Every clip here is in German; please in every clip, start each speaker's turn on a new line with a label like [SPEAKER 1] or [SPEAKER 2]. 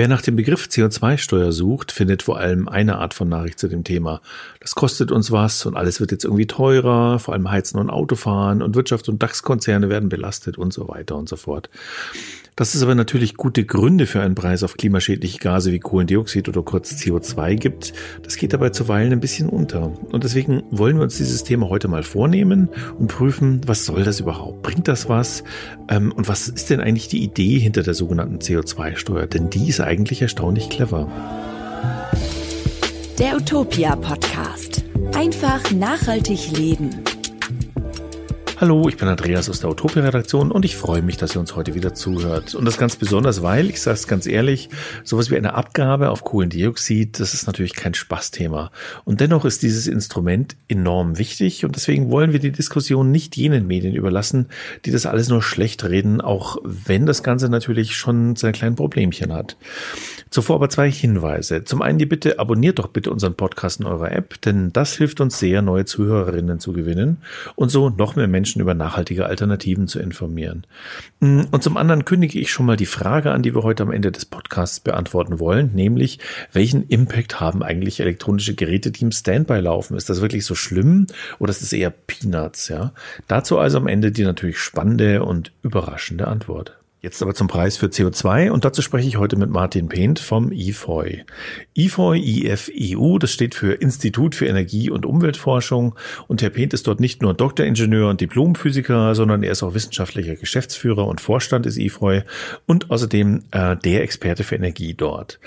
[SPEAKER 1] Wer nach dem Begriff CO2-Steuer sucht, findet vor allem eine Art von Nachricht zu dem Thema. Das kostet uns was und alles wird jetzt irgendwie teurer, vor allem Heizen und Autofahren und Wirtschaft und DAX-Konzerne werden belastet und so weiter und so fort. Dass es aber natürlich gute Gründe für einen Preis auf klimaschädliche Gase wie Kohlendioxid oder kurz CO2 gibt, das geht dabei zuweilen ein bisschen unter. Und deswegen wollen wir uns dieses Thema heute mal vornehmen und prüfen, was soll das überhaupt? Bringt das was? Ähm, und was ist denn eigentlich die Idee hinter der sogenannten CO2-Steuer? Denn die ist eigentlich erstaunlich clever.
[SPEAKER 2] Der Utopia Podcast. Einfach nachhaltig leben.
[SPEAKER 1] Hallo, ich bin Andreas aus der Utopia-Redaktion und ich freue mich, dass ihr uns heute wieder zuhört. Und das ganz besonders, weil, ich sage es ganz ehrlich, sowas wie eine Abgabe auf Kohlendioxid, das ist natürlich kein Spaßthema. Und dennoch ist dieses Instrument enorm wichtig und deswegen wollen wir die Diskussion nicht jenen Medien überlassen, die das alles nur schlecht reden, auch wenn das Ganze natürlich schon seine kleinen Problemchen hat. Zuvor aber zwei Hinweise. Zum einen die Bitte, abonniert doch bitte unseren Podcast in eurer App, denn das hilft uns sehr, neue Zuhörerinnen zu gewinnen und so noch mehr Menschen über nachhaltige Alternativen zu informieren. Mm, und zum anderen kündige ich schon mal die Frage an, die wir heute am Ende des Podcasts beantworten wollen, nämlich, welchen Impact haben eigentlich elektronische Geräte, die im Standby laufen? Ist das wirklich so schlimm oder ist es eher Peanuts, ja? Dazu also am Ende die natürlich spannende und überraschende Antwort. Jetzt aber zum Preis für CO2 und dazu spreche ich heute mit Martin Pehnt vom IFOI. IFOI, IFEU, das steht für Institut für Energie- und Umweltforschung und Herr Pehnt ist dort nicht nur Doktoringenieur und Diplomphysiker, sondern er ist auch wissenschaftlicher Geschäftsführer und Vorstand des IFOI und außerdem äh, der Experte für Energie dort.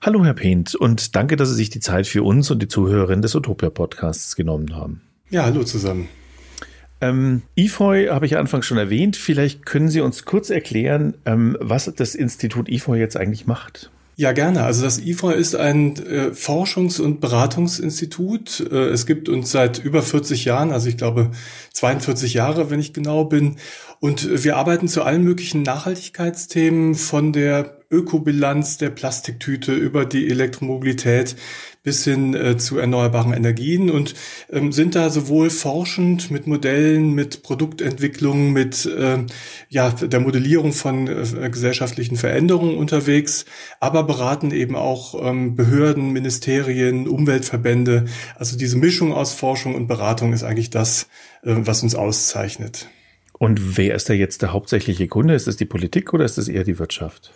[SPEAKER 1] Hallo Herr Pehnt und danke, dass Sie sich die Zeit für uns und die Zuhörerinnen des Utopia Podcasts genommen haben.
[SPEAKER 3] Ja, hallo zusammen.
[SPEAKER 1] Ähm, IFOI habe ich anfangs schon erwähnt. Vielleicht können Sie uns kurz erklären, ähm, was das Institut IFOI jetzt eigentlich macht.
[SPEAKER 3] Ja, gerne. Also das IFOI ist ein äh, Forschungs- und Beratungsinstitut. Äh, es gibt uns seit über 40 Jahren, also ich glaube 42 Jahre, wenn ich genau bin. Und wir arbeiten zu allen möglichen Nachhaltigkeitsthemen von der Ökobilanz der Plastiktüte über die Elektromobilität bis hin äh, zu erneuerbaren Energien und ähm, sind da sowohl forschend mit Modellen, mit Produktentwicklung, mit äh, ja, der Modellierung von äh, gesellschaftlichen Veränderungen unterwegs, aber beraten eben auch ähm, Behörden, Ministerien, Umweltverbände. Also diese Mischung aus Forschung und Beratung ist eigentlich das, äh, was uns auszeichnet.
[SPEAKER 1] Und wer ist da jetzt der hauptsächliche Kunde? Ist es die Politik oder ist es eher die Wirtschaft?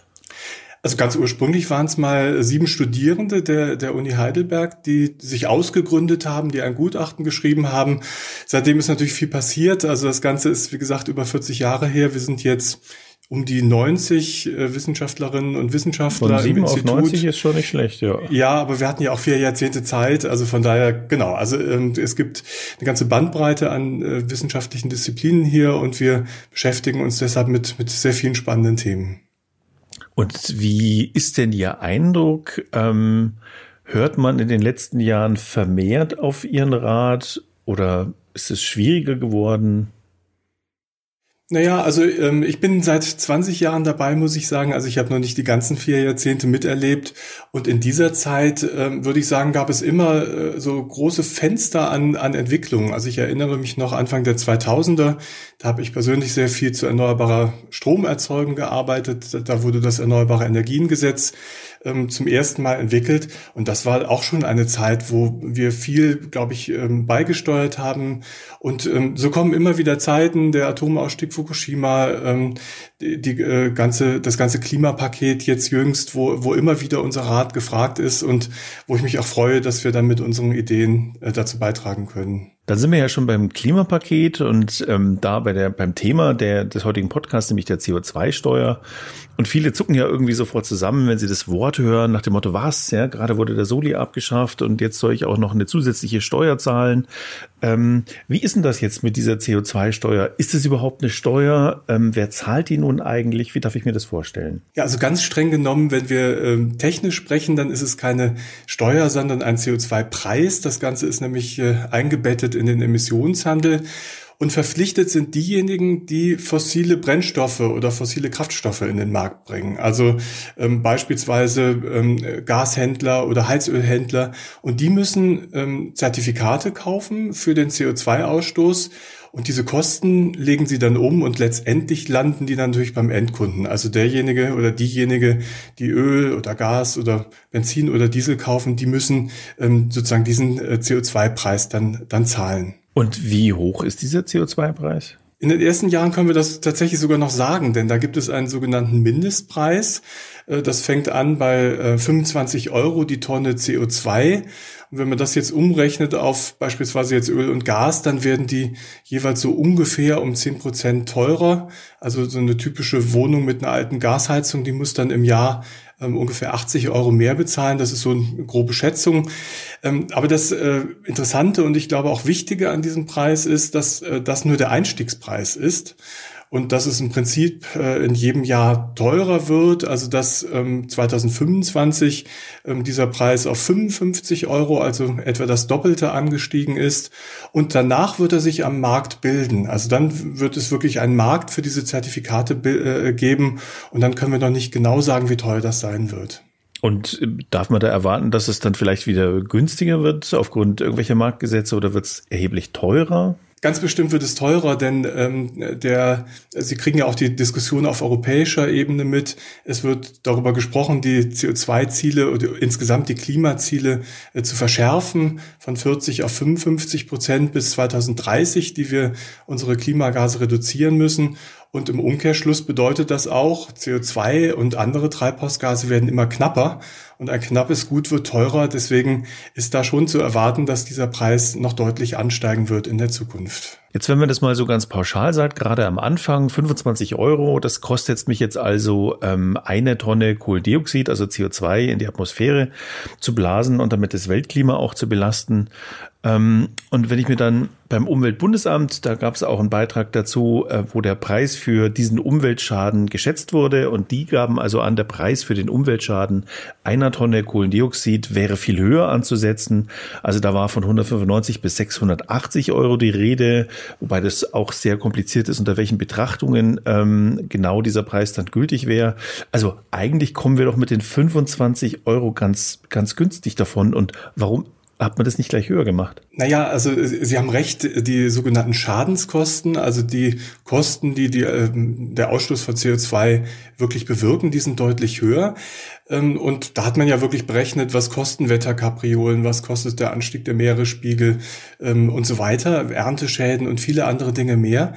[SPEAKER 3] Also ganz ursprünglich waren es mal sieben Studierende der, der Uni Heidelberg, die sich ausgegründet haben, die ein Gutachten geschrieben haben. Seitdem ist natürlich viel passiert. Also das Ganze ist, wie gesagt, über 40 Jahre her. Wir sind jetzt um die 90 äh, Wissenschaftlerinnen und Wissenschaftler
[SPEAKER 1] von 7 im Institut. auf 90 ist schon nicht schlecht, ja.
[SPEAKER 3] Ja, aber wir hatten ja auch vier Jahrzehnte Zeit, also von daher, genau, also ähm, es gibt eine ganze Bandbreite an äh, wissenschaftlichen Disziplinen hier und wir beschäftigen uns deshalb mit, mit sehr vielen spannenden Themen.
[SPEAKER 1] Und wie ist denn Ihr Eindruck? Ähm, hört man in den letzten Jahren vermehrt auf Ihren Rat oder ist es schwieriger geworden?
[SPEAKER 3] Naja, also ähm, ich bin seit 20 Jahren dabei, muss ich sagen. Also ich habe noch nicht die ganzen vier Jahrzehnte miterlebt. Und in dieser Zeit, ähm, würde ich sagen, gab es immer äh, so große Fenster an, an Entwicklungen. Also ich erinnere mich noch Anfang der 2000er, da habe ich persönlich sehr viel zu erneuerbarer Stromerzeugung gearbeitet. Da wurde das Erneuerbare Energiengesetz ähm, zum ersten Mal entwickelt. Und das war auch schon eine Zeit, wo wir viel, glaube ich, ähm, beigesteuert haben. Und ähm, so kommen immer wieder Zeiten, der Atomausstieg Fukushima, ähm, die, die äh, ganze, das ganze Klimapaket jetzt jüngst, wo, wo immer wieder unser Rat gefragt ist und wo ich mich auch freue, dass wir dann mit unseren Ideen äh, dazu beitragen können.
[SPEAKER 1] Dann sind wir ja schon beim Klimapaket und ähm, da bei der, beim Thema der, des heutigen Podcasts, nämlich der CO2-Steuer. Und viele zucken ja irgendwie sofort zusammen, wenn sie das Wort hören, nach dem Motto, was, ja, gerade wurde der Soli abgeschafft und jetzt soll ich auch noch eine zusätzliche Steuer zahlen. Ähm, wie ist denn das jetzt mit dieser CO2-Steuer? Ist es überhaupt eine Steuer? Ähm, wer zahlt die nun eigentlich? Wie darf ich mir das vorstellen?
[SPEAKER 3] Ja, also ganz streng genommen, wenn wir ähm, technisch sprechen, dann ist es keine Steuer, sondern ein CO2-Preis. Das Ganze ist nämlich äh, eingebettet in den Emissionshandel. Und verpflichtet sind diejenigen, die fossile Brennstoffe oder fossile Kraftstoffe in den Markt bringen. Also ähm, beispielsweise ähm, Gashändler oder Heizölhändler. Und die müssen ähm, Zertifikate kaufen für den CO2-Ausstoß Und diese Kosten legen sie dann um und letztendlich landen die dann natürlich beim Endkunden. Also derjenige oder diejenige, die Öl oder Gas oder Benzin oder Diesel kaufen, die müssen ähm, sozusagen diesen äh, CO2-Preis dann, dann zahlen.
[SPEAKER 1] Und wie hoch ist dieser CO2-Preis?
[SPEAKER 3] In den ersten Jahren können wir das tatsächlich sogar noch sagen, denn da gibt es einen sogenannten Mindestpreis. Äh, das fängt an bei 25 äh, Euro die Tonne CO2. Und wenn man das jetzt umrechnet auf beispielsweise jetzt Öl und Gas, dann werden die jeweils so ungefähr um 10 Prozent teurer. Also so eine typische Wohnung mit einer alten Gasheizung, die muss dann im Jahr ähm, ungefähr 80 Euro mehr bezahlen. Das ist so eine grobe Schätzung. Ähm, aber das äh, Interessante und ich glaube auch Wichtige an diesem Preis ist, dass äh, das nur der Einstiegspreis ist und dass es im Prinzip äh, in jedem Jahr teurer wird, also dass ähm, 2025 ähm, dieser Preis auf 55 Euro, also etwa das Doppelte angestiegen ist und danach wird er sich am Markt bilden. Also dann wird es wirklich einen Markt für diese Zertifikate äh, geben und dann können wir noch nicht genau sagen, wie teuer das sein wird.
[SPEAKER 1] Und äh, darf man da erwarten, dass es dann vielleicht wieder günstiger wird aufgrund irgendwelcher Marktgesetze oder wird es erheblich teurer?
[SPEAKER 3] Ganz bestimmt wird es teurer, denn ähm, der, Sie kriegen ja auch die Diskussion auf europäischer Ebene mit. Es wird darüber gesprochen, die CO2-Ziele oder insgesamt die Klimaziele äh, zu verschärfen von 40 auf 55 Prozent bis 2030, die wir unsere Klimagase reduzieren müssen. Und im Umkehrschluss bedeutet das auch, CO2 und andere Treibhausgase werden immer knapper und ein knappes Gut wird teurer. Deswegen ist da schon zu erwarten, dass dieser Preis noch deutlich ansteigen wird in der Zukunft.
[SPEAKER 1] Jetzt, wenn man das mal so ganz pauschal sagt, gerade am Anfang 25 Euro, das kostet mich jetzt also ähm, eine Tonne Kohlendioxid, also CO2 in die Atmosphäre zu blasen und damit das Weltklima auch zu belasten. Ähm, und wenn ich mir dann beim Umweltbundesamt, da gab es auch einen Beitrag dazu, äh, wo der Preis für diesen Umweltschaden geschätzt wurde und die gaben also an, der Preis für den Umweltschaden einer Tonne Kohlendioxid wäre viel höher anzusetzen. Also da war von 195 bis 680 Euro die Rede, wobei das auch sehr kompliziert ist, unter welchen Betrachtungen ähm, genau dieser Preis dann gültig wäre. Also eigentlich kommen wir doch mit den 25 Euro ganz, ganz günstig davon. Und warum hat man das nicht gleich höher gemacht?
[SPEAKER 3] Naja, also Sie haben recht, die sogenannten Schadenskosten, also die Kosten, die, die ähm, der Ausstoß von CO2 wirklich bewirken, die sind deutlich höher. Ähm, und da hat man ja wirklich berechnet, was kosten Wetterkapriolen, was kostet der Anstieg der Meeresspiegel ähm, und so weiter, Ernteschäden und viele andere Dinge mehr.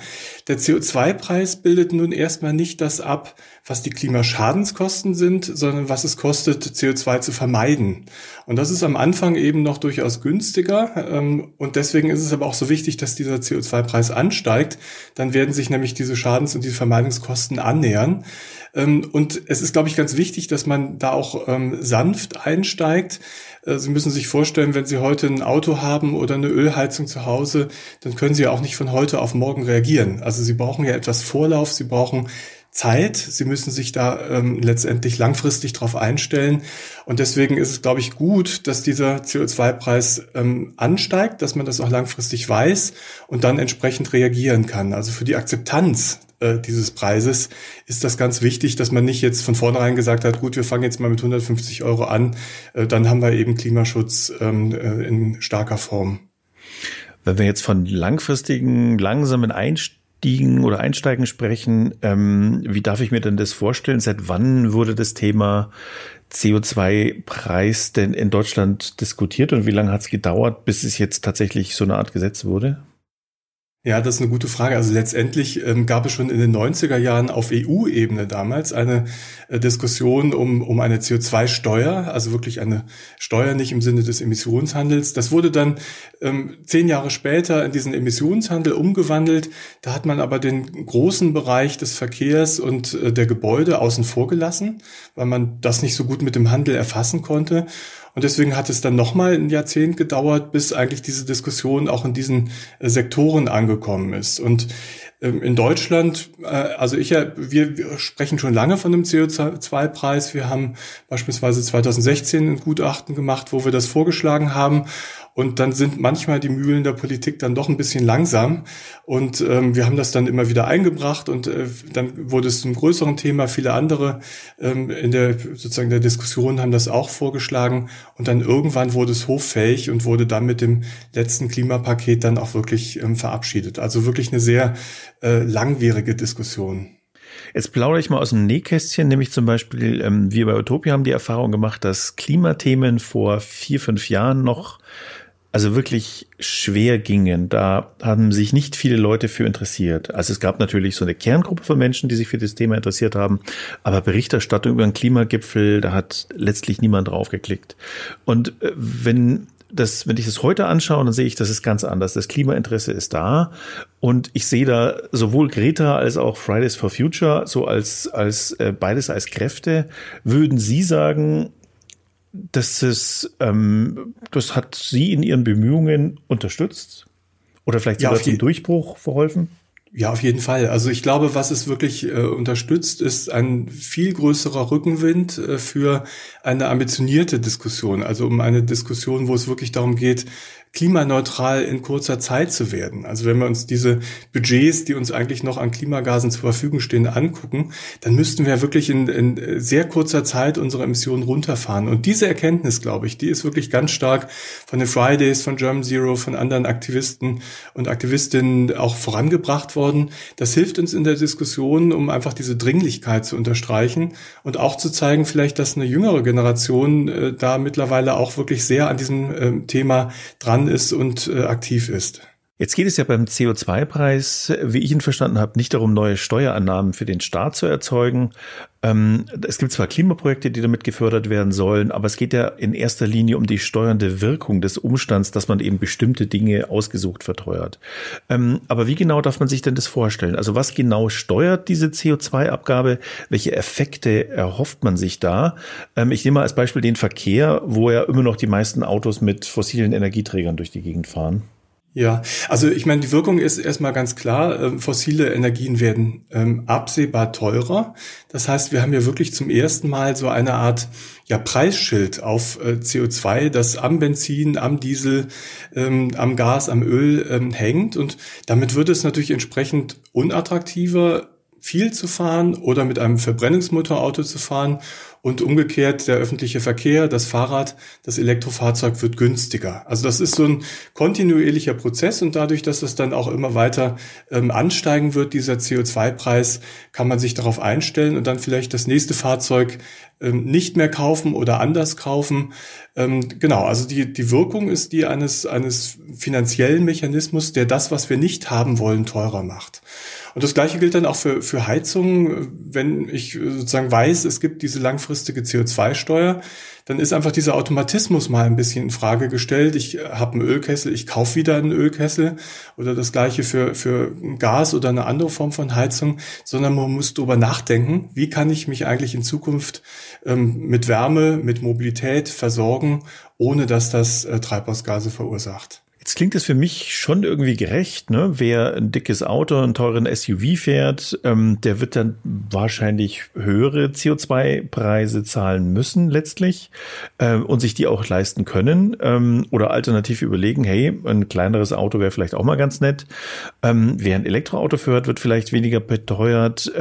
[SPEAKER 3] Der CO2-Preis bildet nun erstmal nicht das ab, was die Klimaschadenskosten sind, sondern was es kostet, CO2 zu vermeiden. Und das ist am Anfang eben noch durchaus günstiger. Ähm, und deswegen ist es aber auch so wichtig, dass dieser CO2-Preis ansteigt. Dann werden sich nämlich diese Schadens- und diese Vermeidungskosten annähern. Ähm, und es ist, glaube ich, ganz wichtig, dass man da auch ähm, sanft einsteigt. Äh, Sie müssen sich vorstellen, wenn Sie heute ein Auto haben oder eine Ölheizung zu Hause, dann können Sie ja auch nicht von heute auf morgen reagieren. Also Sie brauchen ja etwas Vorlauf, Sie brauchen Zeit. Sie müssen sich da ähm, letztendlich langfristig darauf einstellen. Und deswegen ist es, glaube ich, gut, dass dieser CO2-Preis ähm, ansteigt, dass man das auch langfristig weiß und dann entsprechend reagieren kann. Also für die Akzeptanz äh, dieses Preises ist das ganz wichtig, dass man nicht jetzt von vornherein gesagt hat, gut, wir fangen jetzt mal mit 150 Euro an, äh, dann haben wir eben Klimaschutz ähm, äh, in starker Form.
[SPEAKER 1] Wenn wir jetzt von langfristigen, langsamen Einstiegen oder Einsteigen sprechen, ähm, wie darf ich mir denn das vorstellen? Seit wann wurde das Thema CO2-Preis denn in Deutschland diskutiert und wie lange hat es gedauert, bis es jetzt tatsächlich so eine Art Gesetz wurde?
[SPEAKER 3] Ja, das ist eine gute Frage. Also letztendlich ähm, gab es schon in den 90er Jahren auf EU-Ebene damals eine äh, Diskussion um, um eine CO2-Steuer, also wirklich eine Steuer nicht im Sinne des Emissionshandels. Das wurde dann ähm, zehn Jahre später in diesen Emissionshandel umgewandelt. Da hat man aber den großen Bereich des Verkehrs und äh, der Gebäude außen vor gelassen, weil man das nicht so gut mit dem Handel erfassen konnte. Und deswegen hat es dann nochmal ein Jahrzehnt gedauert, bis eigentlich diese Diskussion auch in diesen äh, Sektoren angekommen ist. Und Ähm, in Deutschland, äh, also ich ja, wir, wir sprechen schon lange von dem CO2-Preis. Wir haben beispielsweise 2016 ein Gutachten gemacht, wo wir das vorgeschlagen haben. Und dann sind manchmal die Mühlen der Politik dann doch ein bisschen langsam. Und ähm, wir haben das dann immer wieder eingebracht und äh, dann wurde es zum größeren Thema. Viele andere ähm, in der sozusagen der Diskussion haben das auch vorgeschlagen. Und dann irgendwann wurde es hoffähig und wurde dann mit dem letzten Klimapaket dann auch wirklich ähm, verabschiedet. Also wirklich eine sehr äh, langwierige Diskussion.
[SPEAKER 1] Jetzt plaudere ich mal aus dem Nähkästchen, nämlich zum Beispiel, ähm, wir bei Utopia haben die Erfahrung gemacht, dass Klimathemen vor vier, fünf Jahren noch also wirklich schwer gingen. Da haben sich nicht viele Leute für interessiert. Also es gab natürlich so eine Kerngruppe von Menschen, die sich für das Thema interessiert haben, aber Berichterstattung über einen Klimagipfel, da hat letztlich niemand drauf geklickt. Und äh, wenn das, wenn ich das heute anschaue, dann sehe ich, das ist ganz anders. Das Klimainteresse ist da und ich sehe da sowohl Greta als auch Fridays for Future so als als äh, beides als Kräfte. Würden Sie sagen, dass es, ähm, das hat Sie in Ihren Bemühungen unterstützt oder vielleicht sogar ja, zum Durchbruch verholfen?
[SPEAKER 3] Ja, auf jeden Fall. Also ich glaube, was es wirklich äh, unterstützt, ist ein viel größerer Rückenwind äh, für eine ambitionierte Diskussion. Also um eine Diskussion, wo es wirklich darum geht, klimaneutral in kurzer Zeit zu werden. Also wenn wir uns diese Budgets, die uns eigentlich noch an Klimagasen zur Verfügung stehen, angucken, dann müssten wir wirklich in, in sehr kurzer Zeit unsere Emissionen runterfahren. Und diese Erkenntnis, glaube ich, die ist wirklich ganz stark von den Fridays, von German Zero, von anderen Aktivisten und Aktivistinnen auch vorangebracht worden. Das hilft uns in der Diskussion, um einfach diese Dringlichkeit zu unterstreichen und auch zu zeigen, vielleicht, dass eine jüngere Generation äh, da mittlerweile auch wirklich sehr an diesem äh, Thema dran dran ist und äh, aktiv ist.
[SPEAKER 1] Jetzt geht es ja beim CO2-Preis, wie ich ihn verstanden habe, nicht darum, neue Steuerannahmen für den Staat zu erzeugen. Ähm, es gibt zwar Klimaprojekte, die damit gefördert werden sollen, aber es geht ja in erster Linie um die steuernde Wirkung des Umstands, dass man eben bestimmte Dinge ausgesucht verteuert. Ähm, aber wie genau darf man sich denn das vorstellen? Also was genau steuert diese CO2-Abgabe? Welche Effekte erhofft man sich da? Ähm, ich nehme mal als Beispiel den Verkehr, wo ja immer noch die meisten Autos mit fossilen Energieträgern durch die Gegend fahren.
[SPEAKER 3] Ja, also ich meine, die Wirkung ist erstmal ganz klar, äh, fossile Energien werden ähm, absehbar teurer. Das heißt, wir haben ja wirklich zum ersten Mal so eine Art ja, Preisschild auf äh, CO2, das am Benzin, am Diesel, ähm, am Gas, am Öl ähm, hängt. Und damit wird es natürlich entsprechend unattraktiver, viel zu fahren oder mit einem Verbrennungsmotorauto zu fahren und umgekehrt der öffentliche Verkehr, das Fahrrad, das Elektrofahrzeug wird günstiger. Also das ist so ein kontinuierlicher Prozess und dadurch, dass es dann auch immer weiter ähm, ansteigen wird, dieser CO2-Preis, kann man sich darauf einstellen und dann vielleicht das nächste Fahrzeug ähm, nicht mehr kaufen oder anders kaufen. Ähm, genau, also die, die Wirkung ist die eines, eines finanziellen Mechanismus, der das, was wir nicht haben wollen, teurer macht. Und das Gleiche gilt dann auch für, für Heizungen. Wenn ich sozusagen weiß, es gibt diese langfristige CO2-Steuer, dann ist einfach dieser Automatismus mal ein bisschen in Frage gestellt. Ich habe einen Ölkessel, ich kaufe wieder einen Ölkessel oder das Gleiche für, für Gas oder eine andere Form von Heizung, sondern man muss darüber nachdenken, wie kann ich mich eigentlich in Zukunft ähm, mit Wärme, mit Mobilität versorgen, ohne dass das äh, Treibhausgase verursacht.
[SPEAKER 1] Jetzt klingt es für mich schon irgendwie gerecht, ne? Wer ein dickes Auto, einen teuren SUV fährt, ähm, der wird dann wahrscheinlich höhere CO2-Preise zahlen müssen letztlich äh, und sich die auch leisten können ähm, oder alternativ überlegen, hey, ein kleineres Auto wäre vielleicht auch mal ganz nett. Ähm, wer ein Elektroauto fährt, wird vielleicht weniger beteuert.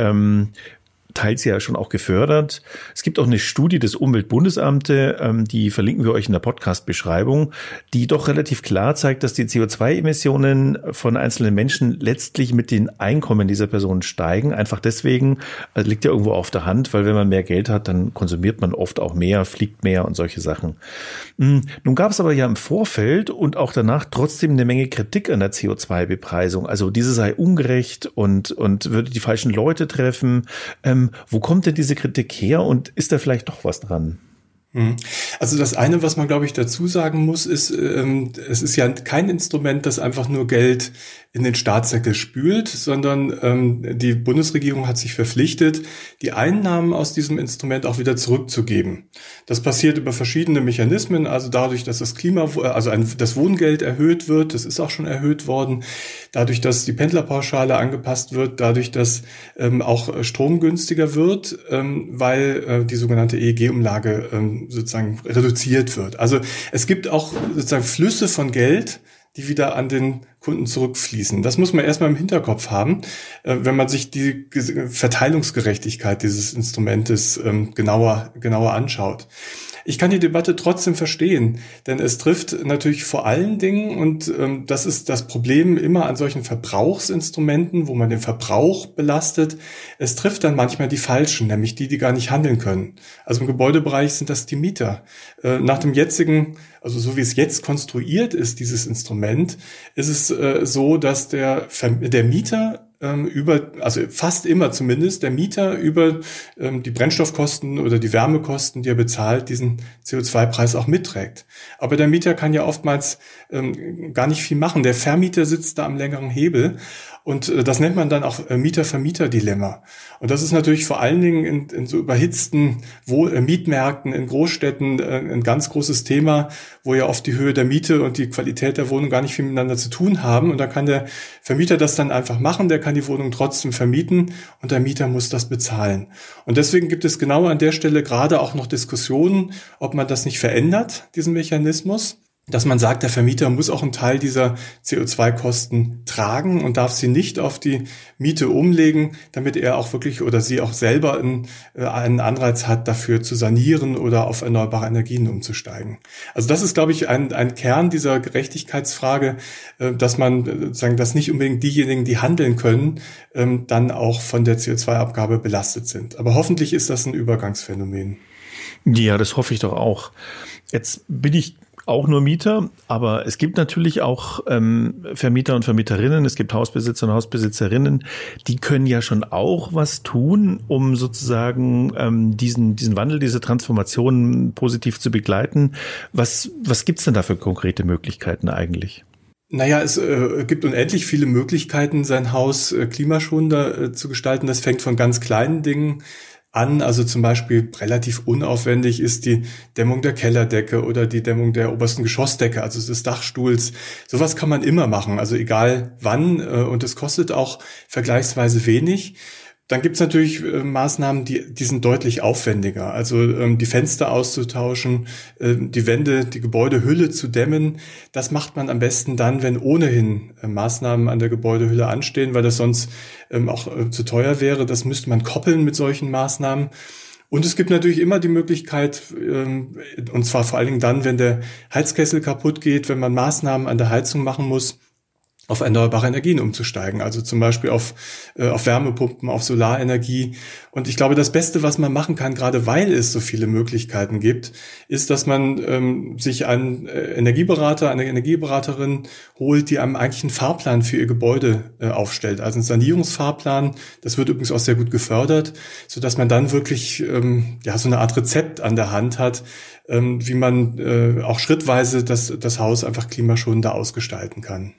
[SPEAKER 1] Teils ja schon auch gefördert. Es gibt auch eine Studie des Umweltbundesamte, ähm, die verlinken wir euch in der Podcast-Beschreibung, die doch relativ klar zeigt, dass die CO2-Emissionen von einzelnen Menschen letztlich mit den Einkommen dieser Personen steigen. Einfach deswegen, also liegt ja irgendwo auf der Hand, weil wenn man mehr Geld hat, dann konsumiert man oft auch mehr, fliegt mehr und solche Sachen. Hm, nun gab es aber ja im Vorfeld und auch danach trotzdem eine Menge Kritik an der CO2-Bepreisung. Also diese sei ungerecht und, und würde die falschen Leute treffen. Ähm, wo kommt denn diese Kritik her und ist da vielleicht doch was dran?
[SPEAKER 3] Mhm. Also das eine, was man, glaube ich, dazu sagen muss, ist, ähm, es ist ja kein Instrument, das einfach nur Geld in den Staatssäckel spült, sondern ähm, die Bundesregierung hat sich verpflichtet, die Einnahmen aus diesem Instrument auch wieder zurückzugeben. Das passiert über verschiedene Mechanismen, also dadurch, dass das Klima, also ein, das Wohngeld erhöht wird, das ist auch schon erhöht worden, dadurch, dass die Pendlerpauschale angepasst wird, dadurch, dass ähm, auch Strom günstiger wird, ähm, weil äh, die sogenannte EEG-Umlage ähm, sozusagen reduziert wird. Also es gibt auch sozusagen Flüsse von Geld, die wieder an den Kunden zurückfließen. Das muss man erstmal im Hinterkopf haben, äh, wenn man sich die Verteilungsgerechtigkeit dieses Instrumentes ähm, genauer, genauer anschaut. Ich kann die Debatte trotzdem verstehen, denn es trifft natürlich vor allen Dingen, und ähm, das ist das Problem immer an solchen Verbrauchsinstrumenten, wo man den Verbrauch belastet, es trifft dann manchmal die Falschen, nämlich die, die gar nicht handeln können. Also im Gebäudebereich sind das die Mieter. Äh, nach dem jetzigen also so wie es jetzt konstruiert ist, dieses Instrument, ist es äh, so, dass der, der Mieter ähm, über, also fast immer zumindest, der Mieter über ähm, die Brennstoffkosten oder die Wärmekosten, die er bezahlt, diesen CO2-Preis auch mitträgt. Aber der Mieter kann ja oftmals ähm, gar nicht viel machen. Der Vermieter sitzt da am längeren Hebel und äh, das nennt man dann auch äh, Mieter-Vermieter-Dilemma. Und das ist natürlich vor allen Dingen in, in so überhitzten Wohl äh, Mietmärkten in Großstädten ein ganz großes Thema, wo ja oft die Höhe der Miete und die Qualität der Wohnung gar nicht viel miteinander zu tun haben. Und da kann der Vermieter das dann einfach machen, der kann die Wohnung trotzdem vermieten und der Mieter muss das bezahlen. Und deswegen gibt es genau an der Stelle gerade auch noch Diskussionen, ob man das nicht verändert, diesen Mechanismus dass man sagt, der Vermieter muss auch einen Teil dieser CO2-Kosten tragen und darf sie nicht auf die Miete umlegen, damit er auch wirklich oder sie auch selber einen, äh, einen Anreiz hat, dafür zu sanieren oder auf erneuerbare Energien umzusteigen. Also das ist, glaube ich, ein, ein Kern dieser Gerechtigkeitsfrage, äh, dass man äh, sagen, dass nicht unbedingt diejenigen, die handeln können, ähm, dann auch von der CO2-Abgabe belastet sind. Aber hoffentlich ist das ein Übergangsphänomen.
[SPEAKER 1] Ja, das hoffe ich doch auch. Jetzt bin ich auch nur Mieter, aber es gibt natürlich auch ähm, Vermieter und Vermieterinnen, es gibt Hausbesitzer und Hausbesitzerinnen, die können ja schon auch was tun, um sozusagen ähm, diesen, diesen Wandel, diese Transformation positiv zu begleiten. Was, was gibt's denn da für konkrete Möglichkeiten eigentlich?
[SPEAKER 3] Naja, es äh, gibt unendlich viele Möglichkeiten, sein Haus äh, klimaschonender äh, zu gestalten. Das fängt von ganz kleinen Dingen an. Also zum Beispiel relativ unaufwendig ist die Dämmung der Kellerdecke oder die Dämmung der obersten Geschossdecke, also des Dachstuhls. Sowas kann man immer machen, also egal wann. Äh, und es kostet auch vergleichsweise wenig. Dann gibt's natürlich äh, Maßnahmen, die, die sind deutlich aufwendiger. Also ähm, die Fenster auszutauschen, äh, die Wände, die Gebäudehülle zu dämmen. Das macht man am besten dann, wenn ohnehin äh, Maßnahmen an der Gebäudehülle anstehen, weil das sonst ähm, auch äh, zu teuer wäre. Das müsste man koppeln mit solchen Maßnahmen. Und es gibt natürlich immer die Möglichkeit, ähm, und zwar vor allen Dingen dann, wenn der Heizkessel kaputt geht, wenn man Maßnahmen an der Heizung machen muss, auf erneuerbare Energien umzusteigen, also zum Beispiel auf, äh, auf Wärmepumpen, auf Solarenergie. Und ich glaube, das Beste, was man machen kann, gerade weil es so viele Möglichkeiten gibt, ist, dass man ähm, sich einen äh, Energieberater, eine Energieberaterin holt, die einem eigentlich einen Fahrplan für ihr Gebäude äh, aufstellt. Also einen Sanierungsfahrplan. Das wird übrigens auch sehr gut gefördert, so dass man dann wirklich ähm, ja so eine Art Rezept an der Hand hat, ähm, wie man äh, auch schrittweise das, das Haus einfach klimaschonender ausgestalten kann.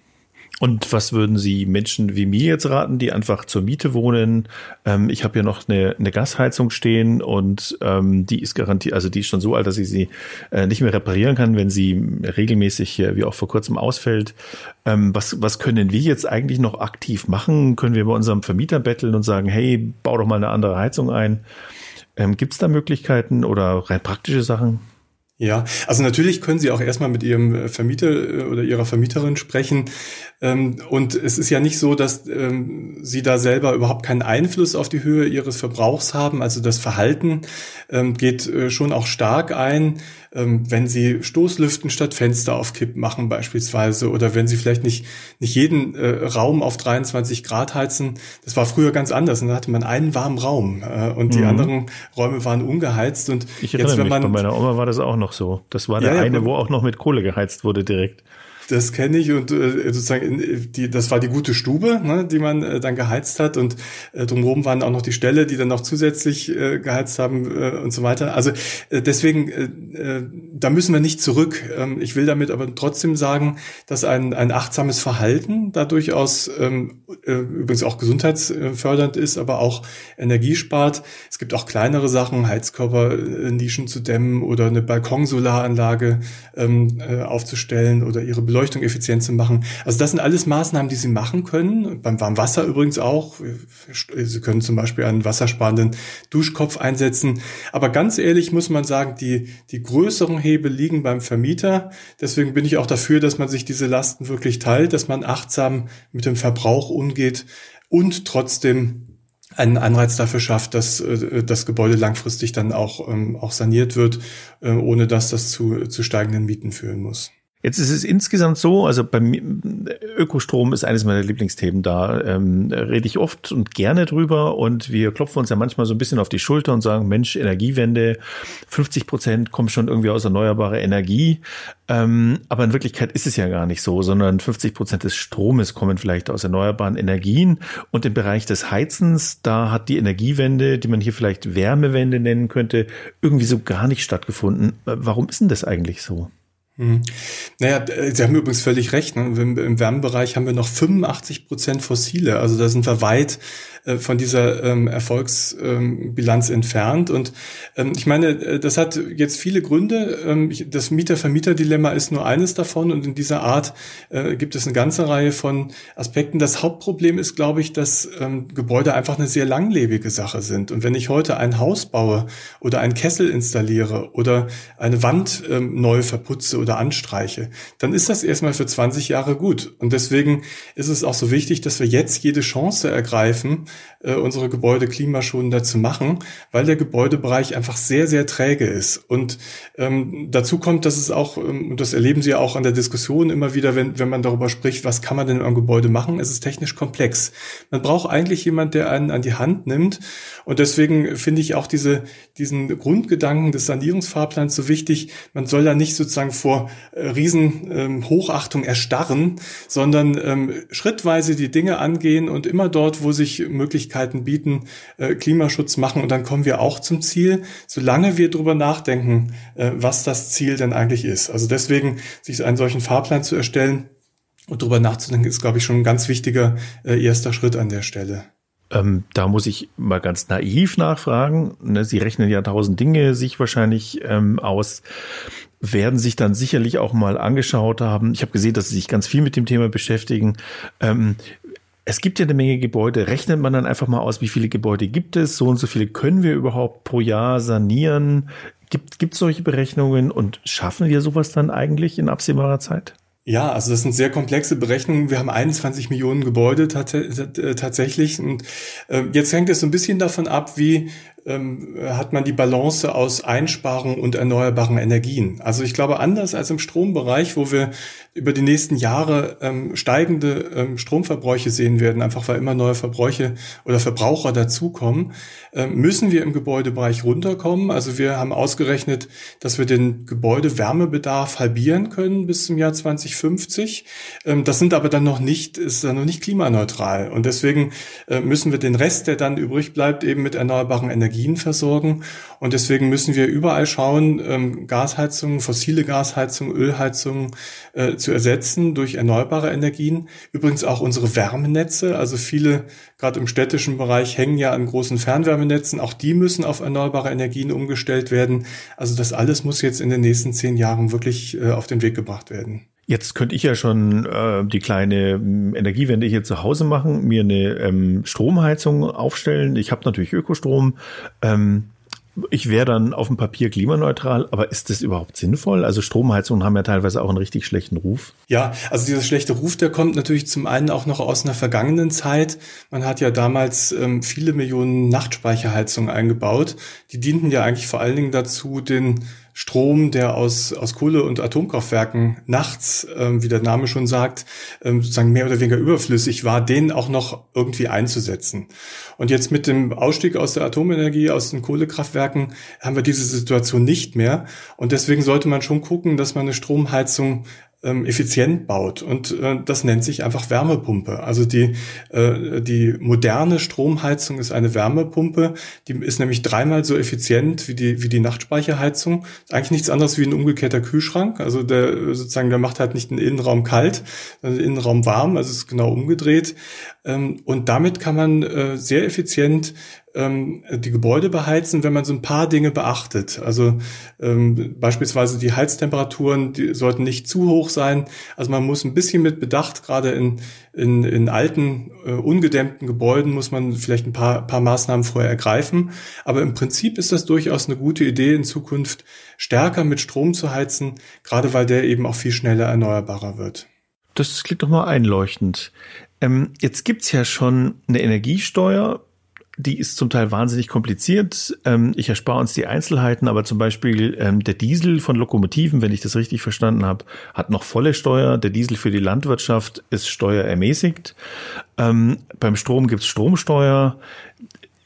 [SPEAKER 1] Und was würden Sie Menschen wie mir jetzt raten, die einfach zur Miete wohnen? Ähm, ich habe ja noch eine, eine Gasheizung stehen und ähm, die ist garantiert, also die ist schon so alt, dass ich sie äh, nicht mehr reparieren kann, wenn sie regelmäßig, äh, wie auch vor kurzem, ausfällt. Ähm, was, was können wir jetzt eigentlich noch aktiv machen? Können wir bei unserem Vermieter betteln und sagen, hey, bau doch mal eine andere Heizung ein? Ähm, Gibt es da Möglichkeiten oder rein praktische Sachen?
[SPEAKER 3] Ja, also natürlich können Sie auch erstmal mit Ihrem äh, Vermieter äh, oder Ihrer Vermieterin sprechen. Ähm, und es ist ja nicht so, dass ähm, Sie da selber überhaupt keinen Einfluss auf die Höhe Ihres Verbrauchs haben. Also das Verhalten ähm, geht äh, schon auch stark ein ähm, wenn sie Stoßlüften statt Fenster auf Kipp machen beispielsweise oder wenn sie vielleicht nicht, nicht jeden äh, Raum auf 23 Grad heizen. Das war früher ganz anders. Und da hatte man einen warmen Raum äh, und die mhm. anderen Räume waren ungeheizt. Und
[SPEAKER 1] ich erinnere jetzt, wenn man, mich, bei meiner Oma war das auch noch so. Das war der ja, eine, ja, wo auch noch mit Kohle geheizt wurde direkt.
[SPEAKER 3] Das kenne ich und äh, sozusagen die, das war die gute Stube, ne, die man äh, dann geheizt hat und äh, drumherum waren auch noch die Ställe, die dann noch zusätzlich äh, geheizt haben äh, und so weiter. Also äh, deswegen äh, da müssen wir nicht zurück. Ähm, ich will damit aber trotzdem sagen, dass ein, ein achtsames Verhalten da durchaus ähm, äh, übrigens auch gesundheitsfördernd ist, aber auch energiespart. Es gibt auch kleinere Sachen, Heizkörpernischen zu dämmen oder eine Balkonsolaranlage ähm, äh, aufzustellen oder ihre Beleuchtung effizient zu machen. Also das sind alles Maßnahmen, die Sie machen können. Beim Warmwasser übrigens auch. Sie können zum Beispiel einen wassersparenden Duschkopf einsetzen. Aber ganz ehrlich muss man sagen, die, die größeren Hebel liegen beim Vermieter. Deswegen bin ich auch dafür, dass man sich diese Lasten wirklich teilt, dass man achtsam mit dem Verbrauch umgeht und trotzdem einen Anreiz dafür schafft, dass äh, das Gebäude langfristig dann auch, ähm, auch saniert wird, äh, ohne dass das zu, zu steigenden Mieten führen muss.
[SPEAKER 1] Jetzt ist es insgesamt so, also bei mir, Ökostrom ist eines meiner Lieblingsthemen. Da ähm, rede ich oft und gerne drüber und wir klopfen uns ja manchmal so ein bisschen auf die Schulter und sagen, Mensch, Energiewende, 50 Prozent kommen schon irgendwie aus erneuerbarer Energie. Ähm, aber in Wirklichkeit ist es ja gar nicht so, sondern 50 Prozent des Stromes kommen vielleicht aus erneuerbaren Energien. Und im Bereich des Heizens, da hat die Energiewende, die man hier vielleicht Wärmewende nennen könnte, irgendwie so gar nicht stattgefunden. Warum ist denn das eigentlich so?
[SPEAKER 3] Hm. Naja, äh, Sie haben übrigens völlig recht. Ne? Im Wärmebereich haben wir noch 85 Prozent fossile. Also da sind wir weit äh, von dieser ähm, Erfolgsbilanz ähm, entfernt. Und ähm, ich meine, äh, das hat jetzt viele Gründe. Ähm, das Mieter-Vermieter-Dilemma ist nur eines davon. Und in dieser Art äh, gibt es eine ganze Reihe von Aspekten. Das Hauptproblem ist, glaube ich, dass ähm, Gebäude einfach eine sehr langlebige Sache sind. Und wenn ich heute ein Haus baue oder einen Kessel installiere oder eine Wand ähm, neu verputze oder anstreiche, dann ist das erstmal für 20 Jahre gut. Und deswegen ist es auch so wichtig, dass wir jetzt jede Chance ergreifen, äh, unsere Gebäude klimaschonender zu machen, weil der Gebäudebereich einfach sehr, sehr träge ist. Und ähm, dazu kommt, dass es auch, ähm, das erleben Sie ja auch an der Diskussion immer wieder, wenn, wenn man darüber spricht, was kann man denn am Gebäude machen, es ist technisch komplex. Man braucht eigentlich jemand, der einen an die Hand nimmt. Und deswegen finde ich auch diese, diesen Grundgedanken des Sanierungsfahrplans so wichtig. Man soll da nicht sozusagen vor äh, riesen ähm, erstarren, sondern ähm, schrittweise die Dinge angehen und immer dort, wo sich Möglichkeiten bieten, äh, Klimaschutz machen und dann kommen wir auch zum Ziel, solange wir drüber nachdenken, äh, was das Ziel denn eigentlich ist. Also deswegen sich einen solchen Fahrplan zu erstellen und drüber nachzudenken, ist, glaube ich, schon ein ganz wichtiger äh, erster Schritt an der Stelle.
[SPEAKER 1] Ähm, da muss ich mal ganz naiv nachfragen. Ne, Sie rechnen ja tausend Dinge sich wahrscheinlich ähm, aus, werden sich dann sicherlich auch mal angeschaut haben. Ich habe gesehen, dass Sie sich ganz viel mit dem Thema beschäftigen. Ähm, es gibt ja eine Menge Gebäude. Rechnet man dann einfach mal aus, wie viele Gebäude gibt es? So und so viele können wir überhaupt pro Jahr sanieren? Gibt es solche Berechnungen und schaffen wir sowas dann eigentlich in absehbarer Zeit?
[SPEAKER 3] Ja, also das sind sehr komplexe Berechnungen. Wir haben 21 Millionen Gebäude tats tatsächlich. Und äh, jetzt hängt es so ein bisschen davon ab, wie ähm, hat man die Balance aus Einsparung und erneuerbaren Energien. Also ich glaube, anders als im Strombereich, wo wir über die nächsten Jahre ähm, steigende ähm, Stromverbräuche sehen werden, einfach weil immer neue Verbräuche oder Verbraucher dazukommen, ähm, müssen wir im Gebäudebereich runterkommen. Also wir haben ausgerechnet, dass wir den Gebäudewärmebedarf halbieren können bis zum Jahr 2050. Ähm, das sind aber dann noch nicht, ist dann noch nicht klimaneutral. Und deswegen äh, müssen wir den Rest, der dann übrig bleibt, eben mit erneuerbaren Energien versorgen. Und deswegen müssen wir überall schauen, ähm, Gasheizungen, fossile Gasheizungen, Ölheizungen äh, zu ersetzen durch erneuerbare Energien. Übrigens auch unsere Wärmenetze. Also viele, gerade im städtischen Bereich, hängen ja an großen Fernwärmenetzen. Auch die müssen auf erneuerbare Energien umgestellt werden. Also das alles muss jetzt in den nächsten zehn Jahren wirklich äh, auf den Weg gebracht werden.
[SPEAKER 1] Jetzt könnte ich ja schon äh, die kleine ähm, Energiewende hier zu Hause machen, mir eine ähm, Stromheizung aufstellen. Ich habe natürlich Ökostrom. Ähm, ich wäre dann auf dem Papier klimaneutral, aber ist das überhaupt sinnvoll? Also Stromheizungen haben ja teilweise auch einen richtig schlechten Ruf.
[SPEAKER 3] Ja, also dieser schlechte Ruf, der kommt natürlich zum einen auch noch aus einer vergangenen Zeit. Man hat ja damals ähm, viele Millionen Nachtspeicherheizungen eingebaut. Die dienten ja eigentlich vor allen Dingen dazu, den Strom, der aus, aus Kohle- und Atomkraftwerken nachts, ähm, wie der Name schon sagt, ähm, sozusagen mehr oder weniger überflüssig war, den auch noch irgendwie einzusetzen. Und jetzt mit dem Ausstieg aus der Atomenergie, aus den Kohlekraftwerken, haben wir diese Situation nicht mehr. Und deswegen sollte man schon gucken, dass man eine Stromheizung ähm, effizient baut. Und äh, das nennt sich einfach Wärmepumpe. Also die, äh, die moderne Stromheizung ist eine Wärmepumpe. Die ist nämlich dreimal so effizient wie die, wie die Nachtspeicherheizung. Ist eigentlich nichts anderes wie ein umgekehrter Kühlschrank. Also der sozusagen, der macht halt nicht den Innenraum kalt, sondern den Innenraum warm. Also es ist genau umgedreht. Ähm, und damit kann man äh, sehr effizient ähm, die Gebäude beheizen, wenn man so ein paar Dinge beachtet. Also ähm, beispielsweise die Heiztemperaturen, die sollten nicht zu hoch sein. Also man muss ein bisschen mit Bedacht, gerade in, in, in alten, äh, ungedämmten Gebäuden, muss man vielleicht ein paar, paar Maßnahmen vorher ergreifen. Aber im Prinzip ist das durchaus eine gute Idee, in Zukunft stärker mit Strom zu heizen, gerade weil der eben auch viel schneller erneuerbarer wird.
[SPEAKER 1] Das klingt doch mal einleuchtend. Ähm, jetzt gibt's ja schon eine Energiesteuer die ist zum Teil wahnsinnig kompliziert. Ähm, ich erspare uns die Einzelheiten, aber zum Beispiel ähm, der Diesel von Lokomotiven, wenn ich das richtig verstanden habe, hat noch volle Steuer. Der Diesel für die Landwirtschaft ist steuerermäßigt. Ähm, beim Strom gibt's Stromsteuer.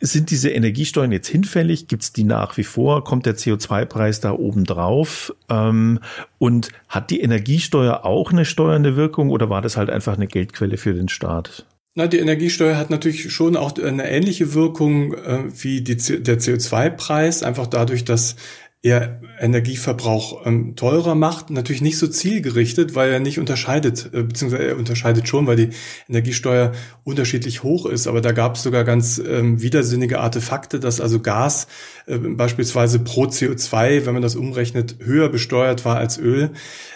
[SPEAKER 1] Sind diese Energiesteuern jetzt hinfällig? Gibt's die nach wie vor? Kommt der CO2-Preis da oben drauf? Ähm, und hat die Energiesteuer auch eine steuernde Wirkung oder war das halt einfach eine Geldquelle für den Staat?
[SPEAKER 3] Na, die Energiesteuer hat natürlich schon auch eine ähnliche Wirkung äh, wie die, der CO2-Preis, einfach dadurch, dass er Energieverbrauch ähm, teurer macht, natürlich nicht so zielgerichtet, weil er nicht unterscheidet, äh, beziehungsweise er unterscheidet schon, weil die Energiesteuer unterschiedlich hoch ist. Aber da gab es sogar ganz ähm, widersinnige Artefakte, dass also Gas äh, beispielsweise pro CO2, wenn man das umrechnet, höher besteuert war als Öl.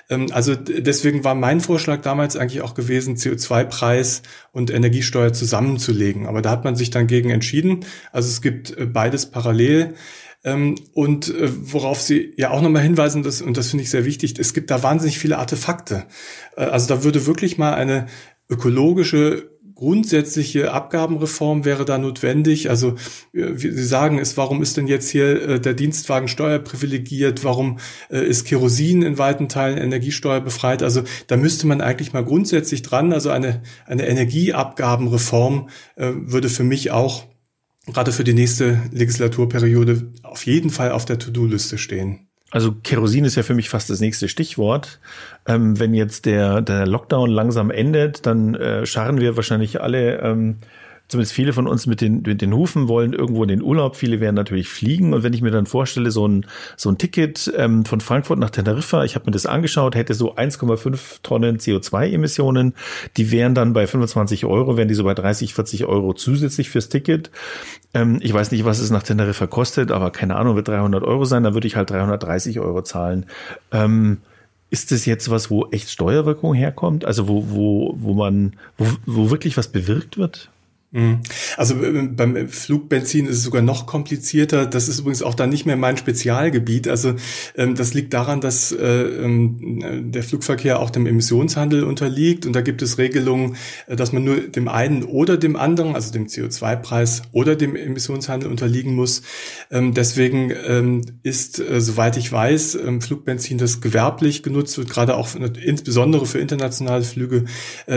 [SPEAKER 3] Ähm, also deswegen war mein Vorschlag damals eigentlich auch gewesen, CO2-Preis und Energiesteuer zusammenzulegen. Aber da hat man sich dann gegen entschieden. Also es gibt äh, beides parallel. Ähm, und äh, worauf Sie ja auch nochmal hinweisen, das, und das finde ich sehr wichtig, es gibt da wahnsinnig viele Artefakte. Äh, also da würde wirklich mal eine ökologische grundsätzliche Abgabenreform wäre da notwendig. Also wie Sie sagen, ist, warum ist denn jetzt hier der Dienstwagen steuerprivilegiert? Warum ist Kerosin in weiten Teilen Energiesteuer befreit? Also da müsste man eigentlich mal grundsätzlich dran. Also eine, eine Energieabgabenreform würde für mich auch gerade für die nächste Legislaturperiode auf jeden Fall auf der To-Do-Liste stehen.
[SPEAKER 1] Also Kerosin ist ja für mich fast das nächste Stichwort. Ähm, wenn jetzt der, der Lockdown langsam endet, dann äh, scharren wir wahrscheinlich alle ähm, zumindest viele von uns mit den, mit den Hufen wollen irgendwo in den Urlaub. Viele werden natürlich fliegen. Und wenn ich mir dann vorstelle, so ein, so ein Ticket ähm, von Frankfurt nach Teneriffa, ich habe mir das angeschaut, hätte so 1,5 Tonnen CO2-Emissionen. Die wären dann bei 25 Euro, wären die so bei 30, 40 Euro zusätzlich fürs Ticket. Ähm, ich weiß nicht, was es nach Teneriffa kostet, aber keine Ahnung, wird 300 Euro sein. Dann würde ich halt 330 Euro zahlen. Ähm, ist das jetzt was, wo echt Steuerwirkung herkommt? Also wo, wo, wo man, wo, wo wirklich was bewirkt wird?
[SPEAKER 3] Mhm. Also äh, beim Flugbenzin ist es sogar noch komplizierter. Das ist übrigens auch dann nicht mehr mein Spezialgebiet. Also ähm, das liegt daran, dass äh, ähm, der Flugverkehr auch dem Emissionshandel unterliegt und da gibt es Regelungen, äh, dass man nur dem einen oder dem anderen, also dem CO2-Preis oder dem Emissionshandel unterliegen muss. Ähm, deswegen ist, soweit ich weiß, Flugbenzin, das gewerblich genutzt wird, gerade auch insbesondere für internationale Flüge,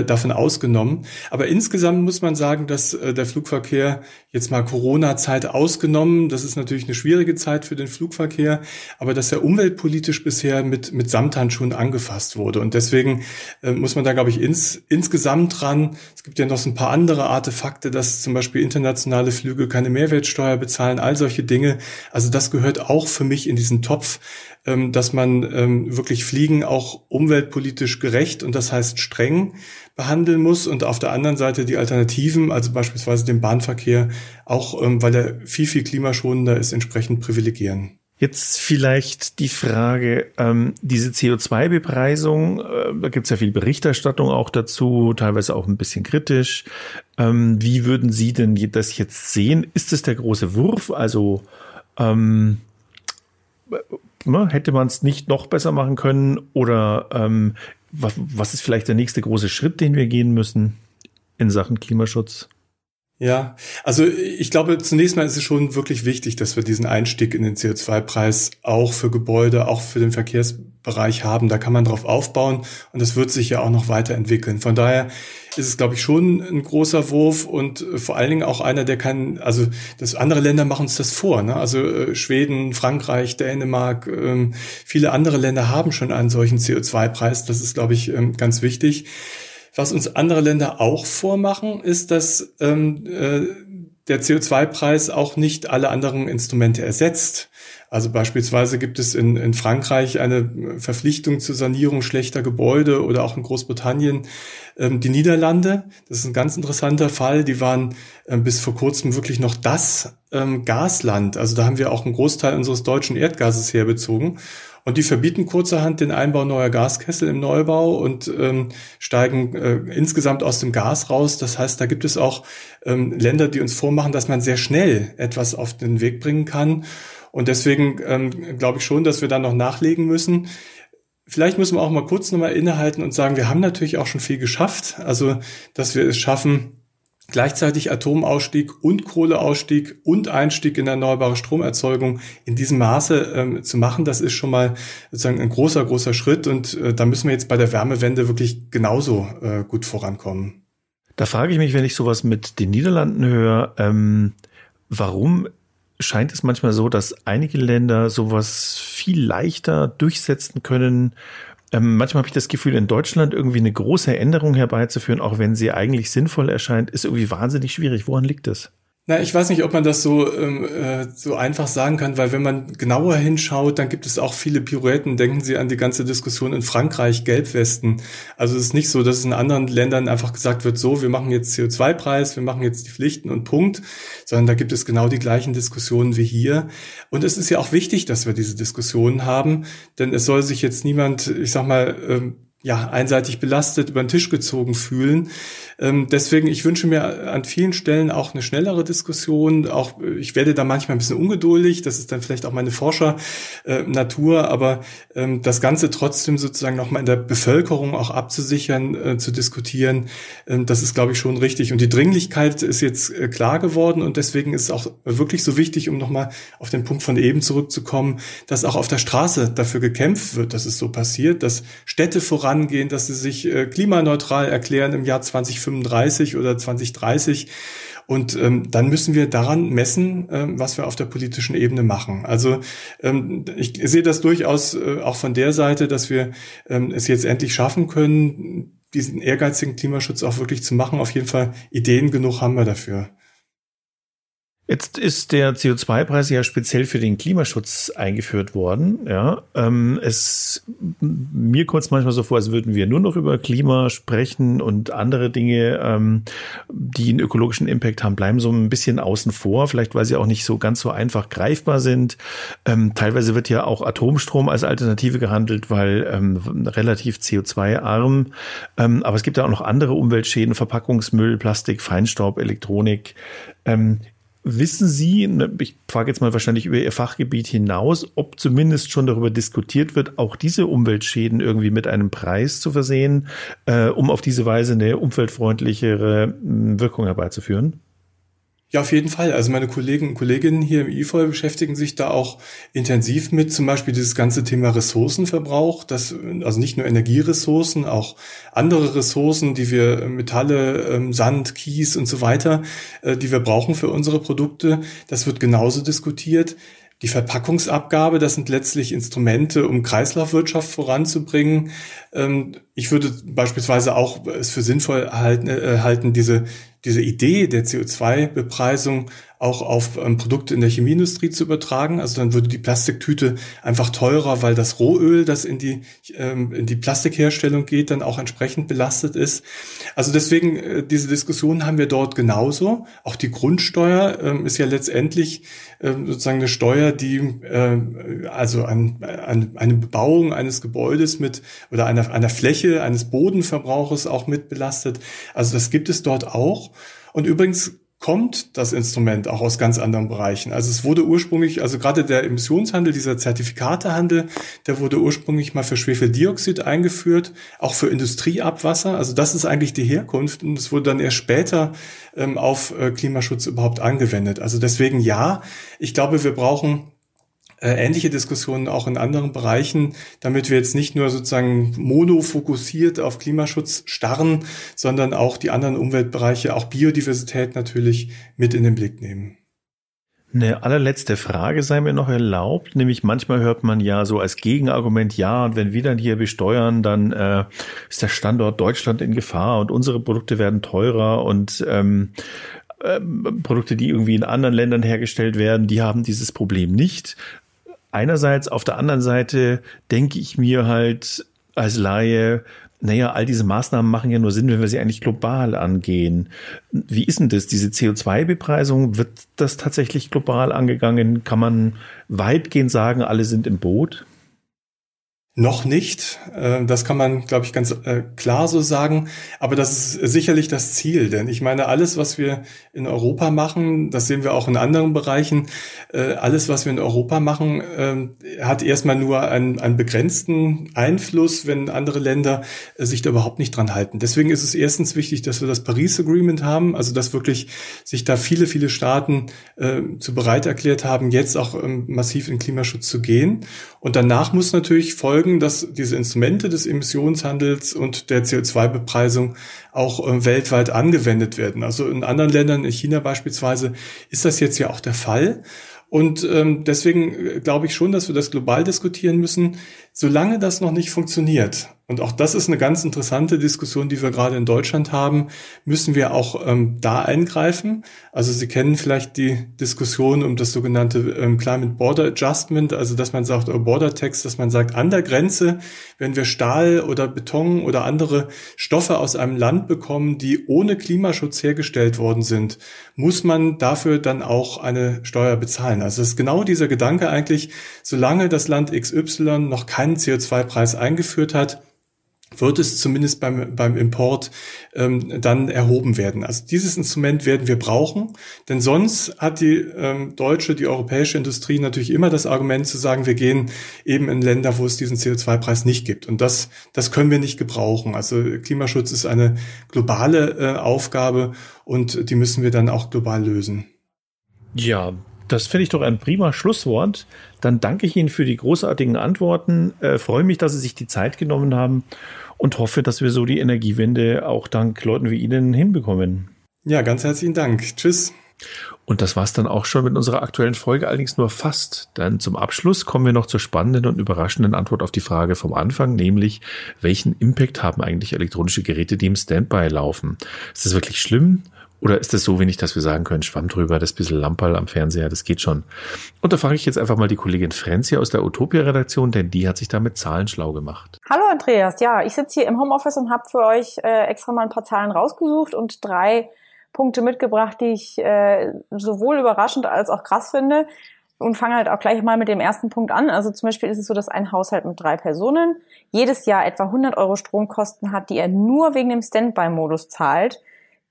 [SPEAKER 3] davon ausgenommen. Aber insgesamt muss man sagen, dass dass äh, der Flugverkehr jetzt mal Corona-Zeit ausgenommen, das ist natürlich eine schwierige Zeit für den Flugverkehr, aber dass er umweltpolitisch bisher mit, mit Samthandschuhen angefasst wurde. Und deswegen äh, muss man da, glaube ich, ins, insgesamt dran. Es gibt ja noch so ein paar andere Artefakte, dass zum Beispiel internationale Flüge keine Mehrwertsteuer bezahlen, all solche Dinge. Also das gehört auch für mich in diesen Topf, ähm, dass man ähm, wirklich Fliegen auch umweltpolitisch gerecht und das heißt streng behandeln muss und auf der anderen Seite die Alternativen, also beispielsweise den Bahnverkehr, auch ähm, weil er viel, viel klimaschonender ist, entsprechend privilegieren.
[SPEAKER 1] Jetzt vielleicht die Frage, ähm, diese CO2-Bepreisung, äh, da gibt es ja viel Berichterstattung auch dazu, teilweise auch ein bisschen kritisch. Ähm, wie würden Sie denn das jetzt sehen? Ist es der große Wurf? Also ähm, ne, hätte man es nicht noch besser machen können? Oder ähm, was, was ist vielleicht der nächste große Schritt, den wir gehen müssen in Sachen Klimaschutz?
[SPEAKER 3] Ja, also ich glaube, zunächst mal ist es schon wirklich wichtig, dass wir diesen Einstieg in den CO2-Preis auch für Gebäude, auch für den Verkehrs Bereich haben. Da kann man drauf aufbauen und das wird sich ja auch noch weiterentwickeln. Von daher ist es, glaube ich, schon ein großer Wurf und äh, vor allen Dingen auch einer, der kann, also das andere Länder machen uns das vor. Ne? Also äh, Schweden, Frankreich, Dänemark, ähm, viele andere Länder haben schon einen solchen CO2-Preis. Das ist, glaube ich, ähm, ganz wichtig. Was uns andere Länder auch vormachen, ist, dass ähm, äh, der CO2-Preis auch nicht alle anderen Instrumente ersetzt. Also beispielsweise gibt es in, in Frankreich eine Verpflichtung zur Sanierung schlechter Gebäude oder auch in Großbritannien ähm, die Niederlande. Das ist ein ganz interessanter Fall. Die waren ähm, bis vor kurzem wirklich noch das ähm, Gasland. Also da haben wir auch einen Großteil unseres deutschen Erdgases herbezogen. Und die verbieten kurzerhand den Einbau neuer Gaskessel im Neubau und ähm, steigen äh, insgesamt aus dem Gas raus. Das heißt, da gibt es auch ähm, Länder, die uns vormachen, dass man sehr schnell etwas auf den Weg bringen kann. Und deswegen ähm, glaube ich schon, dass wir da noch nachlegen müssen. Vielleicht müssen wir auch mal kurz nochmal innehalten und sagen, wir haben natürlich auch schon viel geschafft. Also, dass wir es schaffen, gleichzeitig Atomausstieg und Kohleausstieg und Einstieg in erneuerbare Stromerzeugung in diesem Maße ähm, zu machen, das ist schon mal sozusagen ein großer, großer Schritt. Und äh, da müssen wir jetzt bei der Wärmewende wirklich genauso äh, gut vorankommen.
[SPEAKER 1] Da frage ich mich, wenn ich sowas mit den Niederlanden höre, ähm, warum scheint es manchmal so, dass einige Länder sowas viel leichter durchsetzen können. Ähm, manchmal habe ich das Gefühl, in Deutschland irgendwie eine große Änderung herbeizuführen, auch wenn sie eigentlich sinnvoll erscheint, ist irgendwie wahnsinnig schwierig. Woran liegt das?
[SPEAKER 3] Na, ich weiß nicht, ob man das so, ähm, äh, so einfach sagen kann, weil wenn man genauer hinschaut, dann gibt es auch viele Pirouetten. Denken Sie an die ganze Diskussion in Frankreich, Gelbwesten. Also es ist nicht so, dass es in anderen Ländern einfach gesagt wird, so, wir machen jetzt CO2-Preis, wir machen jetzt die Pflichten und Punkt, sondern da gibt es genau die gleichen Diskussionen wie hier. Und es ist ja auch wichtig, dass wir diese Diskussionen haben, denn es soll sich jetzt niemand, ich sag mal, ähm, ja, einseitig belastet, über den Tisch gezogen fühlen. Ähm, deswegen, ich wünsche mir an vielen Stellen auch eine schnellere Diskussion. Auch ich werde da manchmal ein bisschen ungeduldig. Das ist dann vielleicht auch meine Forscher-Natur, aber ähm, das Ganze trotzdem sozusagen nochmal in der Bevölkerung auch abzusichern, äh, zu diskutieren, ähm, das ist, glaube ich, schon richtig. Und die Dringlichkeit ist jetzt äh, klar geworden und deswegen ist es auch wirklich so wichtig, um nochmal auf den Punkt von eben zurückzukommen, dass auch auf der Straße dafür gekämpft wird, dass es so passiert, dass Städte voran vorangehen, dass sie sich äh, klimaneutral erklären im Jahr 2035 oder 2030. Und ähm, dann müssen wir daran messen, ähm, was wir auf der politischen Ebene machen. Also ähm, ich sehe das durchaus äh, auch von der Seite, dass wir ähm, es jetzt endlich schaffen können, diesen ehrgeizigen Klimaschutz auch wirklich zu machen. Auf jeden Fall Ideen genug haben wir dafür.
[SPEAKER 1] Jetzt ist der CO2-Preis ja speziell für den Klimaschutz eingeführt worden. Ja, ähm, es mir kommt manchmal so vor, als würden wir nur noch über Klima sprechen und andere Dinge, ähm, die einen ökologischen Impact haben, bleiben so ein bisschen außen vor. Vielleicht weil sie auch nicht so ganz so einfach greifbar sind. Ähm, teilweise wird ja auch Atomstrom als Alternative gehandelt, weil ähm, relativ CO2-arm. Ähm, aber es gibt ja auch noch andere Umweltschäden: Verpackungsmüll, Plastik, Feinstaub, Elektronik. Wissen Sie, ne, ich frage jetzt mal wahrscheinlich über Ihr Fachgebiet hinaus, ob zumindest schon darüber diskutiert wird, auch diese Umweltschäden irgendwie mit einem Preis zu versehen, äh, um auf diese Weise eine umweltfreundlichere Wirkung herbeizuführen?
[SPEAKER 3] Ja, auf jeden Fall. Also meine Kollegen und Kolleginnen hier im IFOL beschäftigen sich da auch intensiv mit, zum Beispiel dieses ganze Thema Ressourcenverbrauch, das, also nicht nur Energieressourcen, auch andere Ressourcen, die wir Metalle, ähm, Sand, Kies und so weiter, äh, die wir brauchen für unsere Produkte. Das wird genauso diskutiert. Die Verpackungsabgabe, das sind letztlich Instrumente, um Kreislaufwirtschaft voranzubringen. Ich würde beispielsweise auch es für sinnvoll halten, äh, halten diese diese Idee der CO2-Bepreisung auch auf ähm, Produkte in der Chemieindustrie zu übertragen. Also dann würde die Plastiktüte einfach teurer, weil das Rohöl, das in die, ähm, in die Plastikherstellung geht, dann auch entsprechend belastet ist. Also deswegen, äh, diese Diskussion haben wir dort genauso. Auch die Grundsteuer ähm, ist ja letztendlich ähm, sozusagen eine Steuer, die äh, also an, an eine Bebauung eines Gebäudes mit oder einer, einer Fläche, eines Bodenverbrauches auch mit belastet. Also das gibt es dort auch. Und übrigens kommt das Instrument auch aus ganz anderen Bereichen. Also es wurde ursprünglich, also gerade der Emissionshandel, dieser Zertifikatehandel, der wurde ursprünglich mal für Schwefeldioxid eingeführt, auch für Industrieabwasser. Also das ist eigentlich die Herkunft und es wurde dann erst später ähm, auf äh, Klimaschutz überhaupt angewendet. Also deswegen ja, ich glaube, wir brauchen ähnliche Diskussionen auch in anderen Bereichen, damit wir jetzt nicht nur sozusagen monofokussiert auf Klimaschutz starren, sondern auch die anderen Umweltbereiche, auch Biodiversität natürlich mit in den Blick nehmen.
[SPEAKER 1] Eine allerletzte Frage sei mir noch erlaubt, nämlich manchmal hört man ja so als Gegenargument, ja, und wenn wir dann hier besteuern, dann äh, ist der Standort Deutschland in Gefahr und unsere Produkte werden teurer und ähm, äh, Produkte, die irgendwie in anderen Ländern hergestellt werden, die haben dieses Problem nicht. Einerseits, auf der anderen Seite denke ich mir halt als Laie, naja, all diese Maßnahmen machen ja nur Sinn, wenn wir sie eigentlich global angehen. Wie ist denn das? Diese CO2-Bepreisung, wird das tatsächlich global angegangen? Kann man weitgehend sagen, alle sind im Boot?
[SPEAKER 3] Noch nicht. Äh, das kann man, glaube ich, ganz äh, klar so sagen. Aber das ist sicherlich das Ziel. Denn ich meine, alles, was wir in Europa machen, das sehen wir auch in anderen Bereichen, äh, alles, was wir in Europa machen, hat erstmal nur einen, einen begrenzten Einfluss, wenn andere Länder sich da überhaupt nicht dran halten. Deswegen ist es erstens wichtig, dass wir das Paris Agreement haben, also dass wirklich sich da viele, viele Staaten zu bereit erklärt haben, jetzt auch ähm, massiv in Klimaschutz zu gehen. Und danach muss natürlich folgen, folgen, dass diese Instrumente des Emissionshandels und der CO2-Bepreisung auch äh, weltweit angewendet werden. Also in anderen Ländern, in China beispielsweise, ist das jetzt ja auch der Fall. Und ähm, deswegen äh, glaube ich schon, dass wir das global diskutieren müssen, solange das noch nicht funktioniert. Und auch das ist eine ganz interessante Diskussion, die wir gerade in Deutschland haben. Müssen wir auch ähm, da eingreifen? Also Sie kennen vielleicht die Diskussion um das sogenannte ähm, Climate Border Adjustment, also dass man sagt, oder Border Tax, dass man sagt, an der Grenze, wenn wir Stahl oder Beton oder andere Stoffe aus einem Land bekommen, die ohne Klimaschutz hergestellt worden sind, muss man dafür dann auch eine Steuer bezahlen. Also es ist genau dieser Gedanke eigentlich, solange das Land XY noch keinen CO2-Preis eingeführt hat, wird es zumindest beim, beim Import ähm, dann erhoben werden. Also dieses Instrument werden wir brauchen, denn sonst hat die ähm, deutsche, die europäische Industrie natürlich immer das Argument zu sagen, wir gehen eben in Länder, wo es diesen CO2-Preis nicht gibt. Und das, das können wir nicht gebrauchen. Also Klimaschutz ist eine globale äh, Aufgabe und die müssen wir dann auch global lösen.
[SPEAKER 1] Ja, das finde ich doch ein prima Schlusswort. Dann danke ich Ihnen für die großartigen Antworten. Äh, freue mich, dass Sie sich die Zeit genommen haben und hoffe, dass wir so die Energiewende auch dank Leuten wie Ihnen hinbekommen.
[SPEAKER 3] Ja, ganz herzlichen Dank. Tschüss.
[SPEAKER 1] Und das war's dann auch schon mit unserer aktuellen Folge, allerdings nur fast. Denn zum Abschluss kommen wir noch zur spannenden und überraschenden Antwort auf die Frage vom Anfang, nämlich welchen Impact haben eigentlich elektronische Geräte, die im Standby laufen? Ist das wirklich schlimm? Oder ist es so wenig, dass wir sagen können, schwamm drüber, das bisschen Lamperl am Fernseher, das geht schon. Und da frage ich jetzt einfach mal die Kollegin Frenzi aus der Utopia-Redaktion, denn die hat sich da mit Zahlen schlau gemacht.
[SPEAKER 4] Hallo Andreas, ja, ich sitze hier im Homeoffice und habe für euch äh, extra mal ein paar Zahlen rausgesucht und drei Punkte mitgebracht, die ich äh, sowohl überraschend als auch krass finde. Und fange halt auch gleich mal mit dem ersten Punkt an. Also zum Beispiel ist es so, dass ein Haushalt mit drei Personen jedes Jahr etwa 100 Euro Stromkosten hat, die er nur wegen dem Standby-Modus zahlt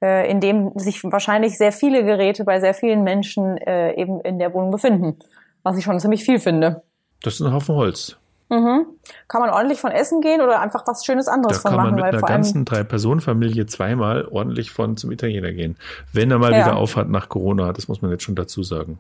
[SPEAKER 4] äh, in dem sich wahrscheinlich sehr viele Geräte bei sehr vielen Menschen äh, eben in der Wohnung befinden. Was ich schon ziemlich viel finde.
[SPEAKER 1] Das ist ein Haufen Holz.
[SPEAKER 4] Mhm. Kann man ordentlich von essen gehen oder einfach was Schönes anderes
[SPEAKER 1] da
[SPEAKER 4] von machen?
[SPEAKER 1] Da kann man mit einer ganzen Drei-Personen-Familie zweimal ordentlich von zum Italiener gehen. Wenn er mal ja. wieder aufhat nach Corona, das muss man jetzt schon dazu sagen.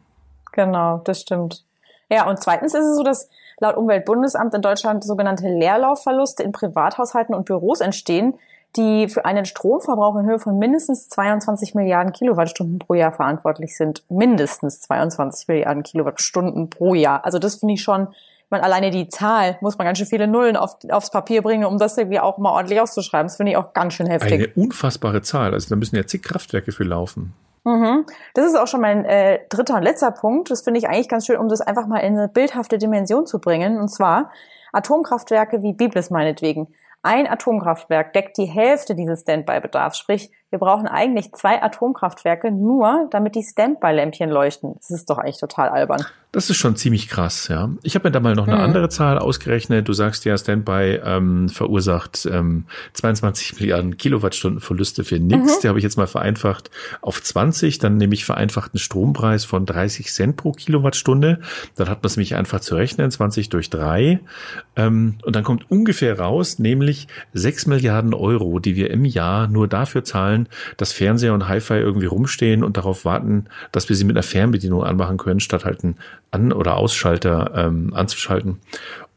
[SPEAKER 4] Genau, das stimmt. Ja, und zweitens ist es so, dass laut Umweltbundesamt in Deutschland sogenannte Leerlaufverluste in Privathaushalten und Büros entstehen, die für einen Stromverbrauch in Höhe von mindestens 22 Milliarden Kilowattstunden pro Jahr verantwortlich sind. Mindestens 22 Milliarden Kilowattstunden pro Jahr. Also das finde ich schon, man alleine die Zahl muss man ganz schön viele Nullen auf, aufs Papier bringen, um das irgendwie auch mal ordentlich auszuschreiben. Das finde ich auch ganz schön heftig.
[SPEAKER 1] Eine unfassbare Zahl. Also da müssen ja zig Kraftwerke für laufen.
[SPEAKER 4] Mhm. Das ist auch schon mein äh, dritter und letzter Punkt. Das finde ich eigentlich ganz schön, um das einfach mal in eine bildhafte Dimension zu bringen. Und zwar Atomkraftwerke wie Biblis meinetwegen. Ein Atomkraftwerk deckt die Hälfte dieses Standby-Bedarfs, sprich wir brauchen eigentlich zwei Atomkraftwerke nur, damit die Standby-Lämpchen leuchten. Das ist doch eigentlich total albern.
[SPEAKER 1] Das ist schon ziemlich krass, ja. Ich habe mir da mal noch eine hm. andere Zahl ausgerechnet. Du sagst ja, Standby ähm, verursacht ähm, 22 Milliarden Kilowattstunden Verluste für nichts. Mhm. Die habe ich jetzt mal vereinfacht auf 20. Dann nehme ich vereinfachten Strompreis von 30 Cent pro Kilowattstunde. Dann hat man es mich einfach zu rechnen, 20 durch 3. Ähm, und dann kommt ungefähr raus, nämlich 6 Milliarden Euro, die wir im Jahr nur dafür zahlen, dass Fernseher und Hi-Fi irgendwie rumstehen und darauf warten, dass wir sie mit einer Fernbedienung anmachen können, statt halt einen An- oder Ausschalter ähm, anzuschalten.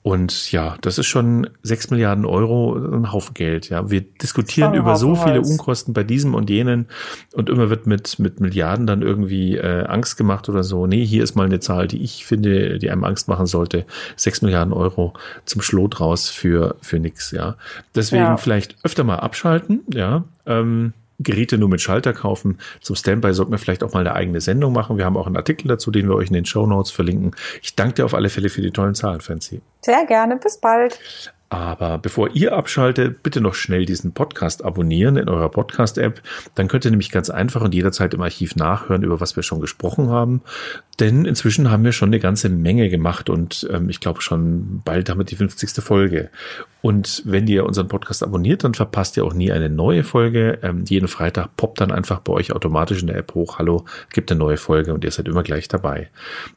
[SPEAKER 1] Und ja, das ist schon sechs Milliarden Euro, ein Haufen Geld. Ja, wir diskutieren über so viele Holz. Unkosten bei diesem und jenen und immer wird mit mit Milliarden dann irgendwie äh, Angst gemacht oder so. Nee, hier ist mal eine Zahl, die ich finde, die einem Angst machen sollte. Sechs Milliarden Euro zum Schlot raus für für nix. Ja, deswegen ja. vielleicht öfter mal abschalten. Ja. Ähm, Geräte nur mit Schalter kaufen. Zum Standby sollten wir vielleicht auch mal eine eigene Sendung machen. Wir haben auch einen Artikel dazu, den wir euch in den Show Notes verlinken. Ich danke dir auf alle Fälle für die tollen Zahlen, Fancy.
[SPEAKER 4] Sehr gerne. Bis bald.
[SPEAKER 1] Aber bevor ihr abschaltet, bitte noch schnell diesen Podcast abonnieren in eurer Podcast-App. Dann könnt ihr nämlich ganz einfach und jederzeit im Archiv nachhören, über was wir schon gesprochen haben. Denn inzwischen haben wir schon eine ganze Menge gemacht und ähm, ich glaube schon bald haben wir die 50. Folge. Und wenn ihr unseren Podcast abonniert, dann verpasst ihr auch nie eine neue Folge. Ähm, jeden Freitag poppt dann einfach bei euch automatisch in der App hoch, hallo, gibt eine neue Folge und ihr seid immer gleich dabei.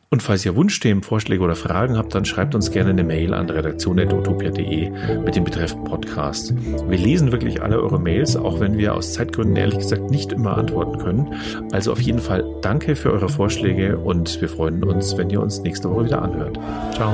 [SPEAKER 1] Und falls ihr Wunschthemen, Vorschläge oder Fragen habt, dann schreibt uns gerne eine Mail an redaktion.utopia.de mit dem Betreff Podcast. Wir lesen wirklich alle eure Mails, auch wenn wir aus Zeitgründen ehrlich gesagt nicht immer antworten können. Also auf jeden Fall danke für eure Vorschläge und wir freuen uns, wenn ihr uns nächste Woche wieder anhört. Ciao.